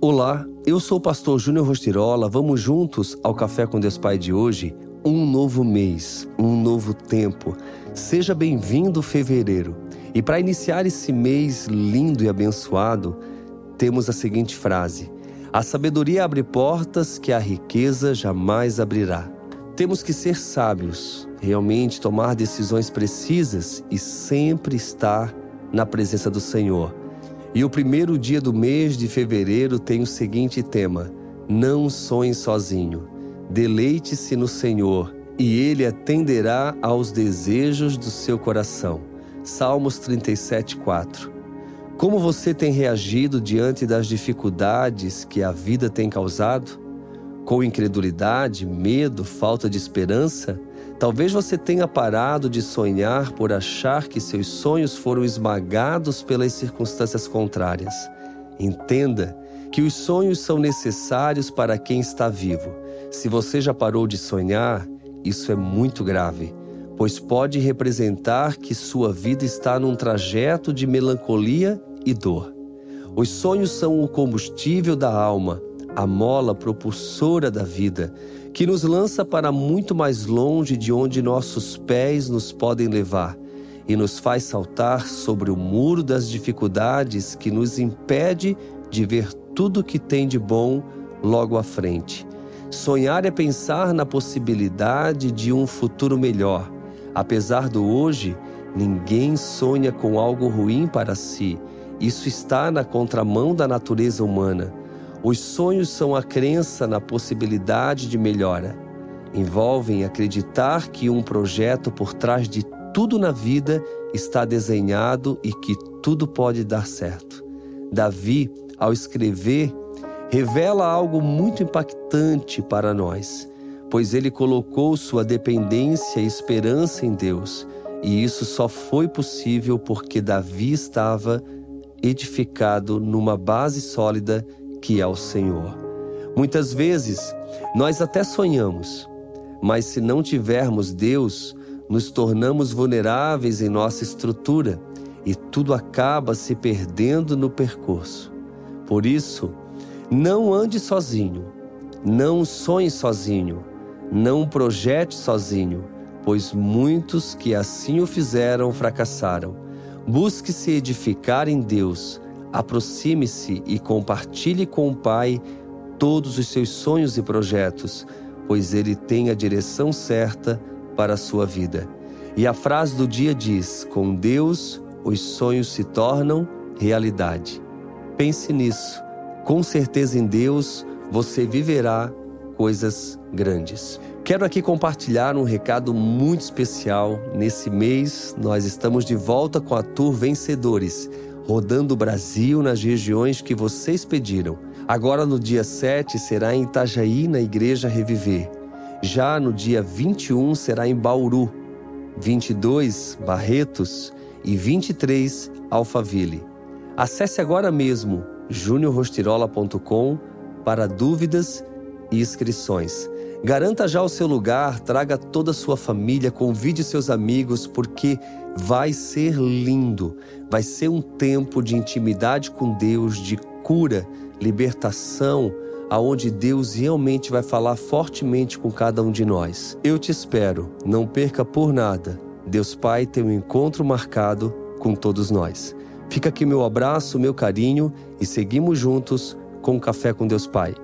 Olá, eu sou o pastor Júnior Rostirola. Vamos juntos ao Café com Deus Pai de hoje? Um novo mês, um novo tempo. Seja bem-vindo, fevereiro. E para iniciar esse mês lindo e abençoado, temos a seguinte frase: A sabedoria abre portas que a riqueza jamais abrirá. Temos que ser sábios, realmente tomar decisões precisas e sempre estar na presença do Senhor. E o primeiro dia do mês de fevereiro tem o seguinte tema: Não sonhe sozinho. Deleite-se no Senhor, e Ele atenderá aos desejos do seu coração. Salmos 37, 4. Como você tem reagido diante das dificuldades que a vida tem causado? Com incredulidade, medo, falta de esperança? Talvez você tenha parado de sonhar por achar que seus sonhos foram esmagados pelas circunstâncias contrárias. Entenda que os sonhos são necessários para quem está vivo. Se você já parou de sonhar, isso é muito grave, pois pode representar que sua vida está num trajeto de melancolia e dor. Os sonhos são o combustível da alma, a mola propulsora da vida que nos lança para muito mais longe de onde nossos pés nos podem levar e nos faz saltar sobre o muro das dificuldades que nos impede de ver tudo que tem de bom logo à frente. Sonhar é pensar na possibilidade de um futuro melhor. Apesar do hoje, ninguém sonha com algo ruim para si. Isso está na contramão da natureza humana. Os sonhos são a crença na possibilidade de melhora. Envolvem acreditar que um projeto por trás de tudo na vida está desenhado e que tudo pode dar certo. Davi, ao escrever, revela algo muito impactante para nós, pois ele colocou sua dependência e esperança em Deus, e isso só foi possível porque Davi estava edificado numa base sólida que é o Senhor. Muitas vezes nós até sonhamos, mas se não tivermos Deus, nos tornamos vulneráveis em nossa estrutura e tudo acaba se perdendo no percurso. Por isso, não ande sozinho, não sonhe sozinho, não projete sozinho, pois muitos que assim o fizeram fracassaram. Busque se edificar em Deus Aproxime-se e compartilhe com o Pai todos os seus sonhos e projetos, pois Ele tem a direção certa para a sua vida. E a frase do dia diz: Com Deus, os sonhos se tornam realidade. Pense nisso. Com certeza em Deus, você viverá coisas grandes. Quero aqui compartilhar um recado muito especial. Nesse mês, nós estamos de volta com a Tour Vencedores rodando o Brasil nas regiões que vocês pediram. Agora, no dia 7, será em Itajaí, na Igreja Reviver. Já no dia 21, será em Bauru. 22, Barretos. E 23, Alphaville. Acesse agora mesmo juniorrostirola.com para dúvidas e inscrições. Garanta já o seu lugar, traga toda a sua família, convide seus amigos, porque vai ser lindo. Vai ser um tempo de intimidade com Deus, de cura, libertação, aonde Deus realmente vai falar fortemente com cada um de nós. Eu te espero, não perca por nada. Deus Pai tem um encontro marcado com todos nós. Fica aqui meu abraço, meu carinho e seguimos juntos com o Café com Deus Pai.